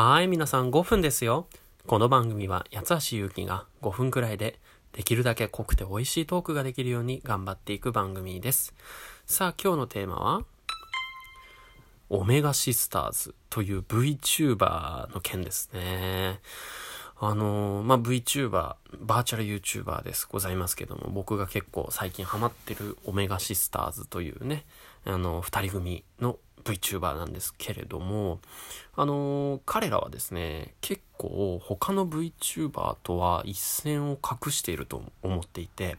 はい、皆さん5分ですよ。この番組は八橋ゆうきが5分くらいでできるだけ濃くて美味しいトークができるように頑張っていく番組です。さあ今日のテーマはオメガシスターズという VTuber の件ですね。あのー、まあ、VTuber、バーチャル YouTuber ですございますけども、僕が結構最近ハマってるオメガシスターズというね、あの、二人組の VTuber なんですけれども、あのー、彼らはですね、結構他の VTuber とは一線を画していると思っていて、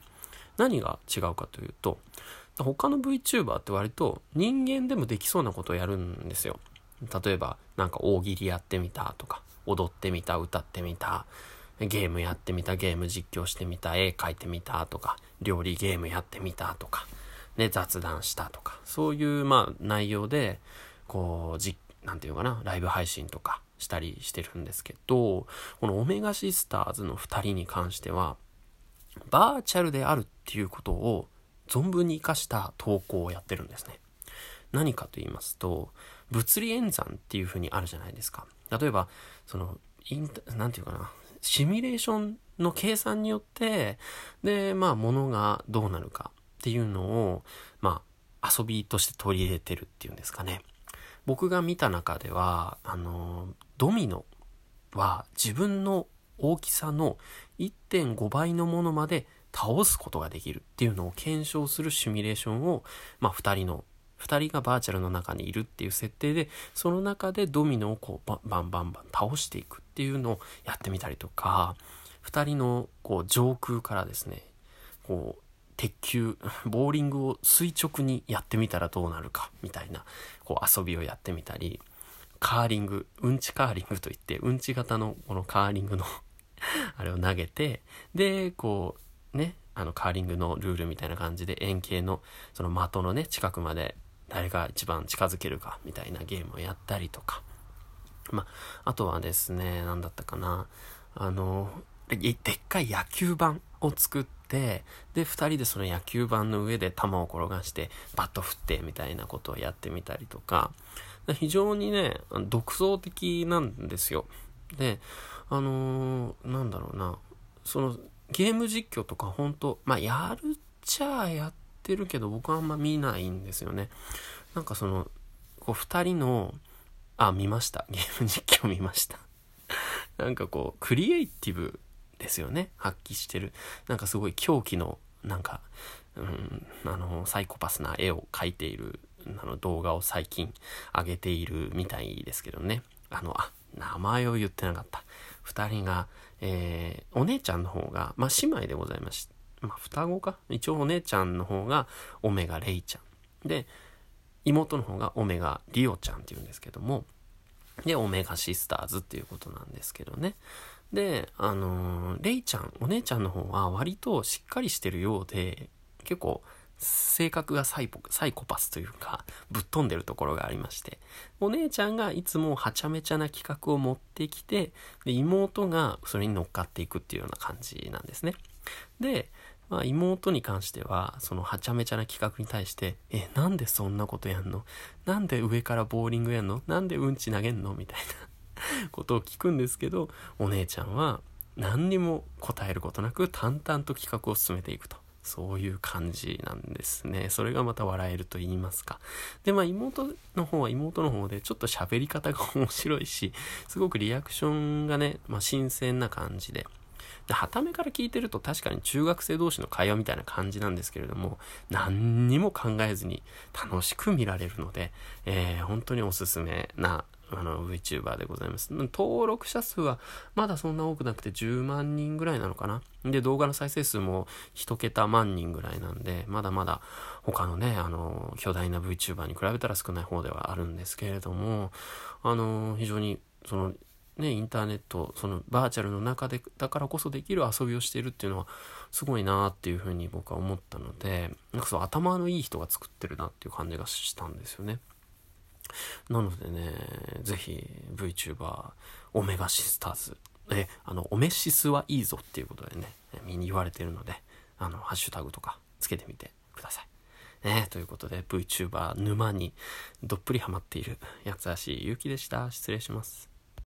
何が違うかというと、他の VTuber って割と人間でもできそうなことをやるんですよ。例えば、なんか大喜利やってみたとか、踊ってみた、歌ってみた、ゲームやってみた、ゲーム実況してみた、絵描いてみたとか、料理ゲームやってみたとか、ね、雑談したとか、そういう、まあ、内容で、こう、じ、なんていうかな、ライブ配信とかしたりしてるんですけど、このオメガシスターズの2人に関しては、バーチャルであるっていうことを存分に活かした投稿をやってるんですね。何かと言いますと、物理演算っていう風にあるじゃないですか。例えば、その、インタ、なんていうかな、シミュレーションの計算によって、で、まあ、ものがどうなるかっていうのを、まあ、遊びとして取り入れてるっていうんですかね。僕が見た中では、あの、ドミノは自分の大きさの1.5倍のものまで倒すことができるっていうのを検証するシミュレーションを、まあ、2人の2人がバーチャルの中にいるっていう設定でその中でドミノをこうバンバンバン倒していくっていうのをやってみたりとか2人のこう上空からですねこう鉄球、ボーリングを垂直にやってみたらどうなるか、みたいな、こう遊びをやってみたり、カーリング、うんちカーリングといって、うんち型のこのカーリングの あれを投げて、で、こう、ね、あのカーリングのルールみたいな感じで円形のその的のね、近くまで誰が一番近づけるかみたいなゲームをやったりとか。まあ、とはですね、何だったかな。あの、でっかい野球盤を作って、で、二人でその野球盤の上で球を転がして、バット振ってみたいなことをやってみたりとか、非常にね、独創的なんですよ。で、あのー、なんだろうな、その、ゲーム実況とか本当まあ、やるっちゃやってるけど、僕はあんま見ないんですよね。なんかその、こう、二人の、あ、見ました。ゲーム実況見ました。なんかこう、クリエイティブですよね。発揮してる。なんかすごい狂気の、なんか、うん、あの、サイコパスな絵を描いている、あの、動画を最近上げているみたいですけどね。あの、あ、名前を言ってなかった。二人が、えー、お姉ちゃんの方が、まあ、姉妹でございましまあ、双子か？一応お姉ちゃんの方がオメガレイちゃん。で、妹の方がオメガリオちゃんって言うんですけども、で、オメガシスターズっていうことなんですけどね。で、あのー、レイちゃん、お姉ちゃんの方は割としっかりしてるようで、結構性格がサイポサイコパスというか、ぶっ飛んでるところがありまして、お姉ちゃんがいつもはちゃめちゃな企画を持ってきて、で妹がそれに乗っかっていくっていうような感じなんですね。で、まあ、妹に関しては、そのはちゃめちゃな企画に対して、え、なんでそんなことやんの？なんで上からボーリングやんの？なんでうんち投げんの？みたいな。ことを聞くんですけど、お姉ちゃんは何にも答えることなく淡々と企画を進めていくと。そういう感じなんですね。それがまた笑えると言いますか。で、まあ妹の方は妹の方でちょっと喋り方が面白いし、すごくリアクションがね、まあ新鮮な感じで、で、はためから聞いてると確かに中学生同士の会話みたいな感じなんですけれども、何にも考えずに楽しく見られるので、えー、本当におすすめなあの VTuber でございます。登録者数はまだそんな多くなくて10万人ぐらいなのかな。で、動画の再生数も1桁万人ぐらいなんで、まだまだ他のね、あの、巨大な VTuber に比べたら少ない方ではあるんですけれども、あの、非常にそのね、インターネット、そのバーチャルの中で、だからこそできる遊びをしているっていうのは、すごいなっていうふうに僕は思ったので、なんかそう頭のいい人が作ってるなっていう感じがしたんですよね。なのでね、ぜひ VTuber、オメガシスターズ、え、あの、オメシスはいいぞっていうことでね、みんな言われてるので、あの、ハッシュタグとかつけてみてください。ね、ということで VTuber 沼にどっぷりハマっている八橋ゆうきでした。失礼します。